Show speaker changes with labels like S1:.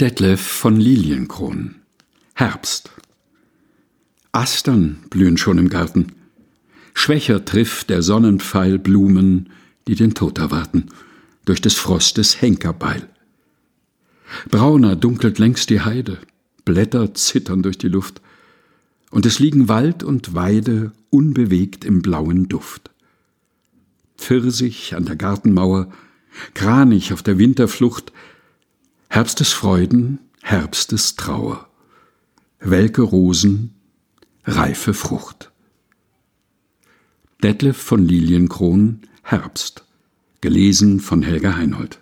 S1: Detlef von Lilienkron Herbst Astern blühen schon im Garten. Schwächer trifft der Sonnenpfeil Blumen, die den Tod erwarten, durch des Frostes Henkerbeil. Brauner dunkelt längst die Heide, Blätter zittern durch die Luft, und es liegen Wald und Weide unbewegt im blauen Duft. Pfirsich an der Gartenmauer, Kranich auf der Winterflucht, Herbstes Freuden, Herbstes Trauer, welke Rosen, reife Frucht. Detlef von Lilienkron, Herbst, gelesen von Helga Heinold.